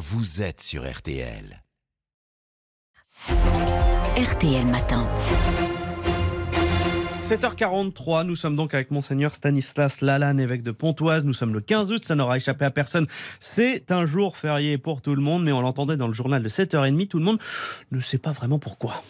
vous êtes sur RTL. RTL Matin. 7h43, nous sommes donc avec Monseigneur Stanislas Lalanne, évêque de Pontoise. Nous sommes le 15 août, ça n'aura échappé à personne. C'est un jour férié pour tout le monde, mais on l'entendait dans le journal de 7h30, tout le monde ne sait pas vraiment pourquoi.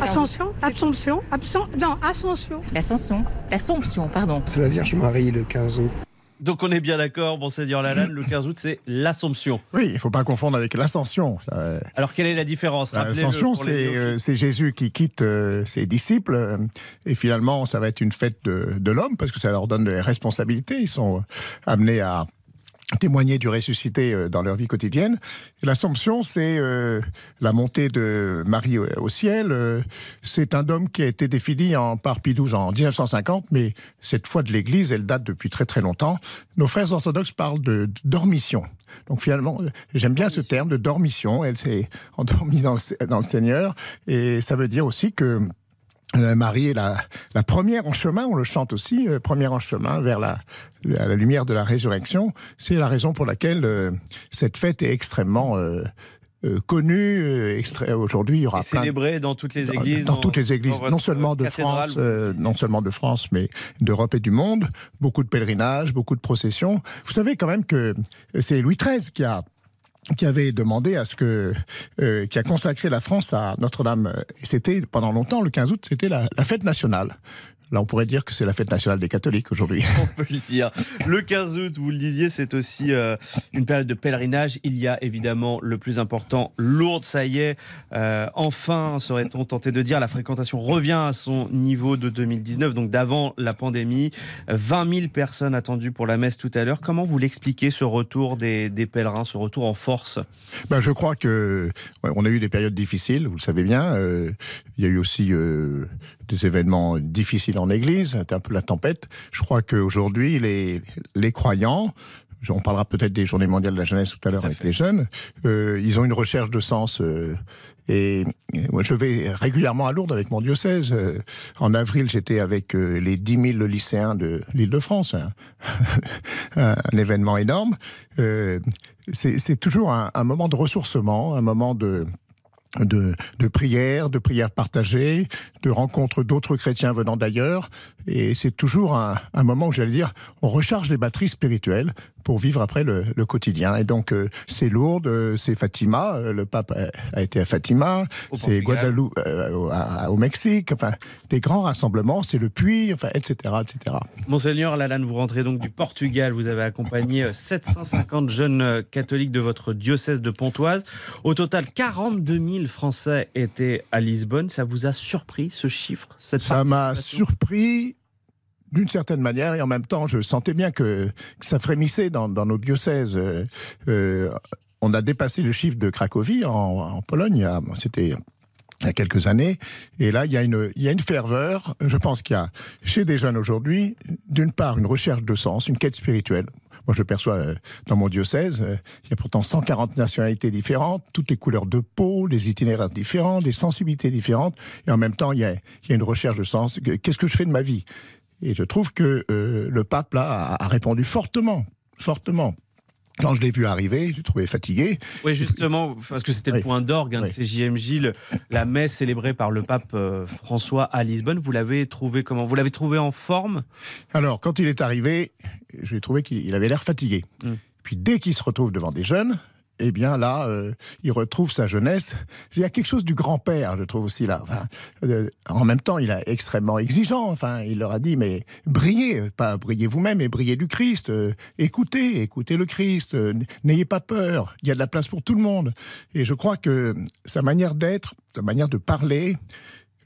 Ascension, Assomption, Absent, non, Ascension. L'Ascension, l'Assomption, pardon. C'est la Vierge Marie le 15 août. Donc on est bien d'accord, Monseigneur Lalanne, le 15 août, c'est l'Assomption. Oui, il ne faut pas confondre avec l'ascension. Ça, Alors quelle est la différence? Rappelez-le L'ascension, c'est euh, c'est Jésus qui quitte euh, ses disciples. euh, et finalement, ça va être une fête de, de l'homme parce que ça leur donne des responsabilités. Ils sont euh, amenés à témoigner du ressuscité euh, dans leur vie quotidienne. L'Assomption, c'est euh, la montée de Marie au, ciel. euh, c'est un dôme qui a été défini en, par Pie XII en 1950, mais cette foi de l'Église, elle date depuis très très longtemps. Nos frères orthodoxes parlent de, dormition. Donc finalement, j'aime bien ce terme de dormition. Elle s'est endormie dans dans le Seigneur. Et ça veut dire aussi que Marie est la, la première en chemin, on le chante aussi, euh, première en chemin vers la, la, la lumière de la résurrection. C'est la raison pour laquelle euh, cette fête est extrêmement euh, connue. Aujourd'hui, il y aura Et plein de- célébré dans toutes les églises. dans, toutes les églises, non seulement de cathédrale. France, non seulement de France, mais d'Europe et du monde. Beaucoup de pèlerinages, beaucoup de processions. Vous savez quand même que c'est Louis XIII qui a qui avait demandé à ce que, euh, qui a consacré la France à Notre-Dame. Et c'était pendant longtemps, le 15 août, c'était la fête nationale. Là, on pourrait dire que c'est la fête nationale des catholiques aujourd'hui. on peut le dire. Le 15 août, vous le disiez, c'est aussi euh, une période de pèlerinage. Il y a évidemment le plus important, Lourdes, ça y est. Euh, enfin, serait-on tenté de dire, la fréquentation revient à son niveau de 2019, donc d'avant la pandémie. 20 000 personnes attendues pour la messe tout à l'heure. Comment vous l'expliquez, ce retour des, des pèlerins, ce retour en force? Ben, je crois que ouais, on a eu des périodes difficiles, vous le savez bien. Euh, il y a eu aussi des événements difficiles en Église, c'était un peu la tempête. Je crois qu'aujourd'hui, les, les croyants, on parlera peut-être des Journées mondiales de la jeunesse tout à l'heure avec fait. les jeunes, euh, ils ont une recherche de sens. euh, et et moi, je vais régulièrement à Lourdes avec mon diocèse. Euh, en avril, j'étais avec les 10 000 lycéens de l'Île-de-France. hein. un, un événement énorme. C'est c'est toujours un, un moment de ressourcement, un moment de, de, de prière, de prière partagée, de rencontre d'autres chrétiens venant d'ailleurs. Et c'est toujours un moment où, j'allais dire, on recharge les batteries spirituelles pour vivre après le, le quotidien. Et donc, euh, c'est Lourdes, euh, c'est Fatima, euh, le pape a, a été à Fatima, c'est. Guadeloupe au, Mexique, enfin, des grands rassemblements, c'est le Puy, enfin, etc., etc. Monseigneur Lalanne, vous rentrez donc du Portugal. Vous avez accompagné euh, 750 jeunes catholiques de votre diocèse de Pontoise. Au total, 42 000 Français étaient à Lisbonne. Ça vous a surpris ce chiffre cette Ça m'a surpris d'une certaine manière et en même temps je sentais bien que, ça frémissait dans, dans nos diocèses. Euh, euh, on a dépassé le chiffre de Cracovie en, Pologne, c'était il y a quelques années. Et là, il y a une, ferveur. Je pense qu'il y a chez des jeunes aujourd'hui, d'une part, une recherche de sens, une quête spirituelle. Moi, je perçois euh, dans mon diocèse. Il y a pourtant 140 nationalités différentes, toutes les couleurs de peau, les itinéraires différents, des sensibilités différentes. Et en même temps, il y a, une recherche de sens. Que- Qu'est-ce que je fais de ma vie? Et je trouve que euh, le pape, là, a, a répondu fortement, fortement. Quand je l'ai vu arriver, j'ai trouvé fatigué. Oui, justement, parce que c'était le Oui. point d'orgue hein, de ces JMJ, le- la messe célébrée par le pape euh, François à Lisbonne. Vous l'avez trouvé comment? Vous l'avez trouvé en forme? Alors, quand il est arrivé, j'ai trouvé qu'il il avait l'air fatigué. Mm. Puis dès qu'il se retrouve devant des jeunes, eh bien là, euh, il retrouve sa jeunesse. Il y a quelque chose du grand-père, je trouve aussi là. Euh, en même temps, il est extrêmement exigeant. Enfin, il leur a dit, mais brillez, pas brillez vous-même, mais brillez du Christ. Euh, écoutez, écoutez le Christ. N'ayez pas peur. Il y a de la place pour tout le monde. Et je crois que sa manière d'être, sa manière de parler,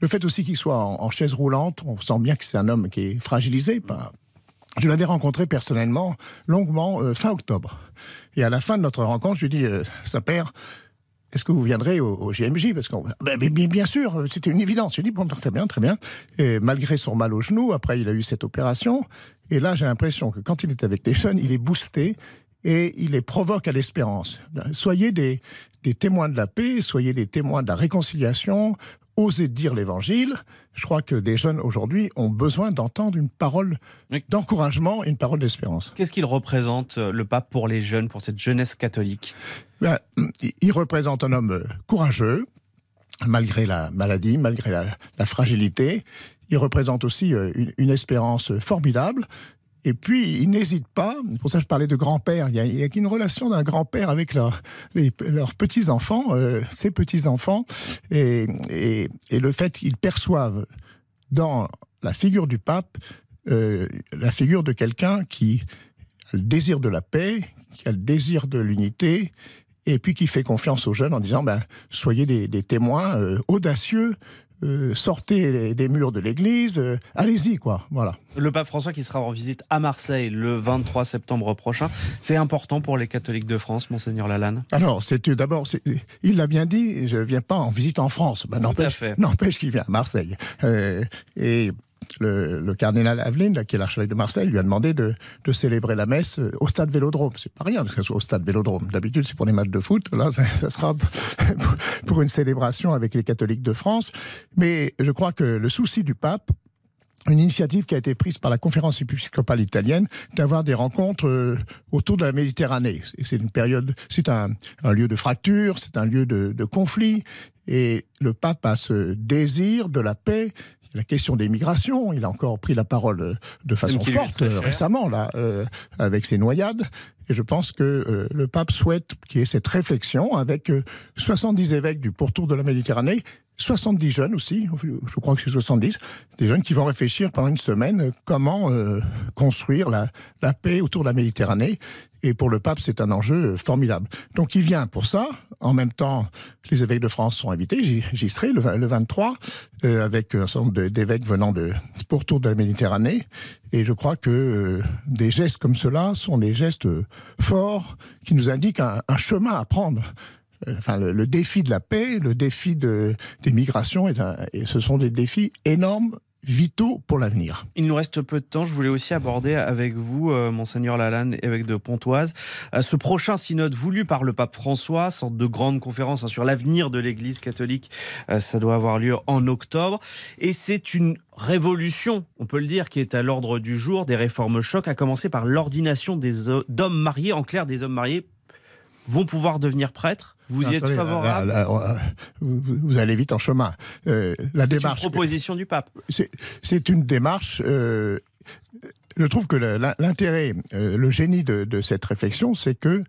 le fait aussi qu'il soit en, en chaise roulante, on sent bien que c'est un homme qui est fragilisé par, je l'avais rencontré personnellement, longuement, euh, fin octobre. Et à la fin de notre rencontre, je lui dis, euh, Saint-Père, est-ce que vous viendrez au, au GMJ Parce qu'on, ben, ben, bien, sûr, c'était une évidence. J'ai dit, bon, très bien, très bien. Et malgré son mal au genou, après, il a eu cette opération. Et là, j'ai l'impression que quand il est avec les jeunes, il est boosté et il les provoque à l'espérance. Soyez des témoins de la paix, soyez des témoins de la réconciliation, oser dire l'évangile. Je crois que des jeunes aujourd'hui ont besoin d'entendre une parole d'encouragement, une parole d'espérance. Qu'est-ce qu'il représente, euh, le pape, pour les jeunes, pour cette jeunesse catholique? Ben, il- représente un homme euh, courageux, malgré la maladie, malgré la, la fragilité. Il représente aussi euh, une, une espérance formidable. Et puis, il n'hésite pas, pour ça je parlais de grand-père, il y a, il y a une relation d'un grand-père avec leurs petits-enfants, euh, ses petits-enfants, et, le fait qu'ils perçoivent dans la figure du pape euh, la figure de quelqu'un qui a le désir de la paix, qui a le désir de l'unité, et puis qui fait confiance aux jeunes en disant ben, soyez des, des témoins euh, audacieux, euh, sortez les- des murs de l'église, euh, allez-y, quoi. Voilà. Le pape François qui sera en visite à Marseille le 23 septembre prochain. C'est important pour les catholiques de France, Monseigneur Lalanne? Alors, c'est euh, d'abord, il l'a bien dit, je viens pas en visite en France. Ben, n'empêche, qu'il vient à Marseille. Euh, et le, cardinal Aveline, qui est l'archevêque de Marseille, lui a demandé de, célébrer la messe euh, au stade Vélodrome. C'est pas rien que ce soit au stade Vélodrome. D'habitude, c'est pour les matchs de foot. Là, ça, sera pour une célébration avec les catholiques de France. Mais je crois que le souci du pape, une initiative qui a été prise par la conférence épiscopale italienne d'avoir des rencontres euh, autour de la Méditerranée. C'est une période, c'est un, lieu de fracture, c'est un lieu de conflit, et le pape a ce désir de la paix. La question des migrations, il a encore pris la parole euh, de façon forte euh, récemment là, euh, avec ses noyades. Et je pense que euh, le pape souhaite qu'il y ait cette réflexion avec euh, 70 évêques du pourtour de la Méditerranée 70 jeunes aussi, je crois que c'est 70, des jeunes qui vont réfléchir pendant une semaine euh, comment euh, construire la, la paix autour de la Méditerranée. Et pour le pape, c'est un enjeu euh, formidable. Donc il vient pour ça. En même temps, les évêques de France sont invités. J'y- serai le, vingt- le 23, euh, avec un certain nombre d'évêques venant de, pourtour de la Méditerranée. Et je crois que euh, des gestes comme cela sont des gestes euh, forts qui nous indiquent un, un chemin à prendre. Enfin, le, défi de la paix, le défi de, des migrations, et ce sont des défis énormes, vitaux pour l'avenir. Il nous reste peu de temps. Je voulais aussi aborder avec vous, euh, Monseigneur Lalanne, évêque de Pontoise, euh, ce prochain synode voulu par le pape François, sorte de grande conférence hein, sur l'avenir de l'Église catholique. Euh, ça doit avoir lieu en octobre. Et c'est une révolution, on peut le dire, qui est à l'ordre du jour, des réformes chocs, à commencer par l'ordination des ho- d'hommes mariés. En clair, des hommes mariés vont pouvoir devenir prêtres. Vous y êtes favorable là, là, là, vous, allez vite en chemin. Euh, la C'est une démarche, proposition du pape. c'est une démarche. euh, je trouve que l'intérêt, euh, le génie de, de cette réflexion, c'est que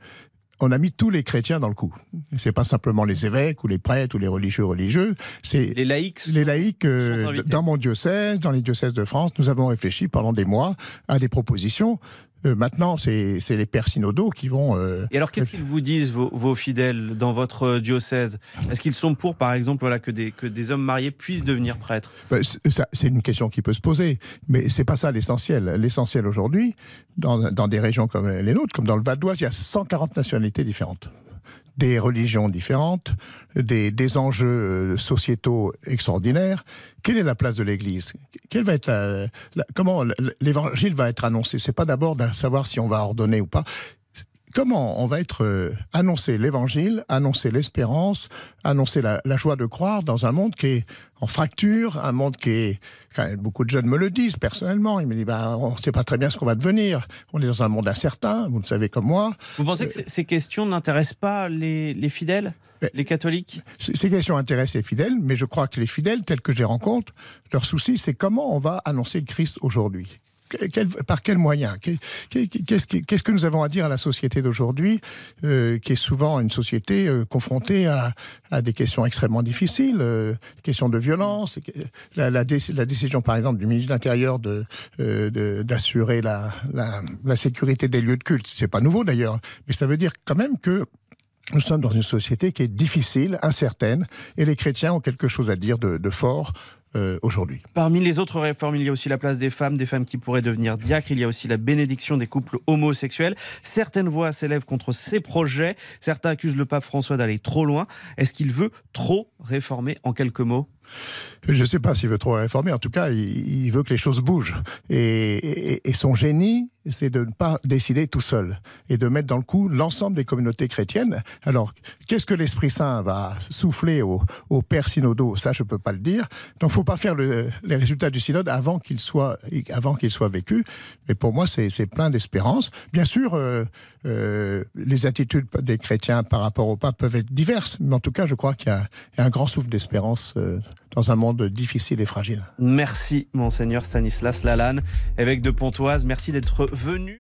on a mis tous les chrétiens dans le coup. C'est pas simplement les évêques ou les prêtres ou les religieux religieux. C'est Les laïcs les laïcs, euh, dans mon diocèse, dans les diocèses de France, nous avons réfléchi pendant des mois à des propositions. Euh, maintenant, c'est les pères synodaux qui vont. euh, Et alors, qu'est-ce qu'ils vous disent, vos, vos fidèles, dans votre diocèse? Est-ce qu'ils sont pour, par exemple, voilà, que, des, que des hommes mariés puissent devenir prêtres? Ben, c'est une question qui peut se poser, mais c'est pas ça l'essentiel. L'essentiel aujourd'hui, dans, dans des régions comme les nôtres, comme dans le Val d'Oise, il y a 140 nationalités différentes, des religions différentes, des, des enjeux euh, sociétaux extraordinaires. Quelle est la place de l'Église? Quelle va être la- comment l'Évangile va être annoncé? C'est pas d'abord de savoir si on va ordonner ou pas. Comment on va être euh, annoncer l'évangile, annoncer l'espérance, annoncer la, la joie de croire dans un monde qui est en fracture, un monde qui est quand même, beaucoup de jeunes me le disent personnellement. Ils me disent bah, on ne sait pas très bien ce qu'on va devenir. On est dans un monde incertain. Vous le savez comme moi. Vous pensez que ces- questions n'intéressent pas les, les fidèles, les catholiques? Ces questions intéressent les fidèles, mais je crois que les fidèles, tels que je les rencontre, leur souci, c'est comment on va annoncer le Christ aujourd'hui. Par quels moyens Que- que- Qu'est-ce que, nous avons à dire à la société d'aujourd'hui, euh, qui est souvent une société euh, confrontée à, à des questions extrêmement difficiles, euh, questions de violence, la, la, dé- la décision par exemple du ministre de l'Intérieur euh, d'assurer la, la, la sécurité des lieux de culte. C'est pas nouveau d'ailleurs, mais ça veut dire quand même que nous sommes dans une société qui est difficile, incertaine, et les chrétiens ont quelque chose à dire de, fort euh, aujourd'hui. Parmi les autres réformes, il y a aussi la place des femmes, des femmes qui pourraient devenir diacres. Il y a aussi la bénédiction des couples homosexuels. Certaines voix s'élèvent contre ces projets. Certains accusent le pape François d'aller trop loin. Est-ce qu'il veut trop réformer en quelques mots? Je ne sais pas s'il veut trop réformer. En tout cas, il, veut que les choses bougent. Et, son génie, c'est de ne pas décider tout seul et de mettre dans le coup l'ensemble des communautés chrétiennes. Alors, qu'est-ce que l'Esprit Saint va souffler au, Père synodaux Ça, je ne peux pas le dire. Donc, il ne faut pas faire les résultats du synode avant qu'il soit, avant qu'il soit vécu. Mais pour moi, c'est plein d'espérance. Bien sûr, euh, euh, les attitudes des chrétiens par rapport au pape peuvent être diverses. Mais en tout cas, je crois qu'il y, a un grand souffle d'espérance euh, dans un monde difficile et fragile. Merci, Monseigneur Stanislas Lalanne, évêque de Pontoise. Merci d'être venu.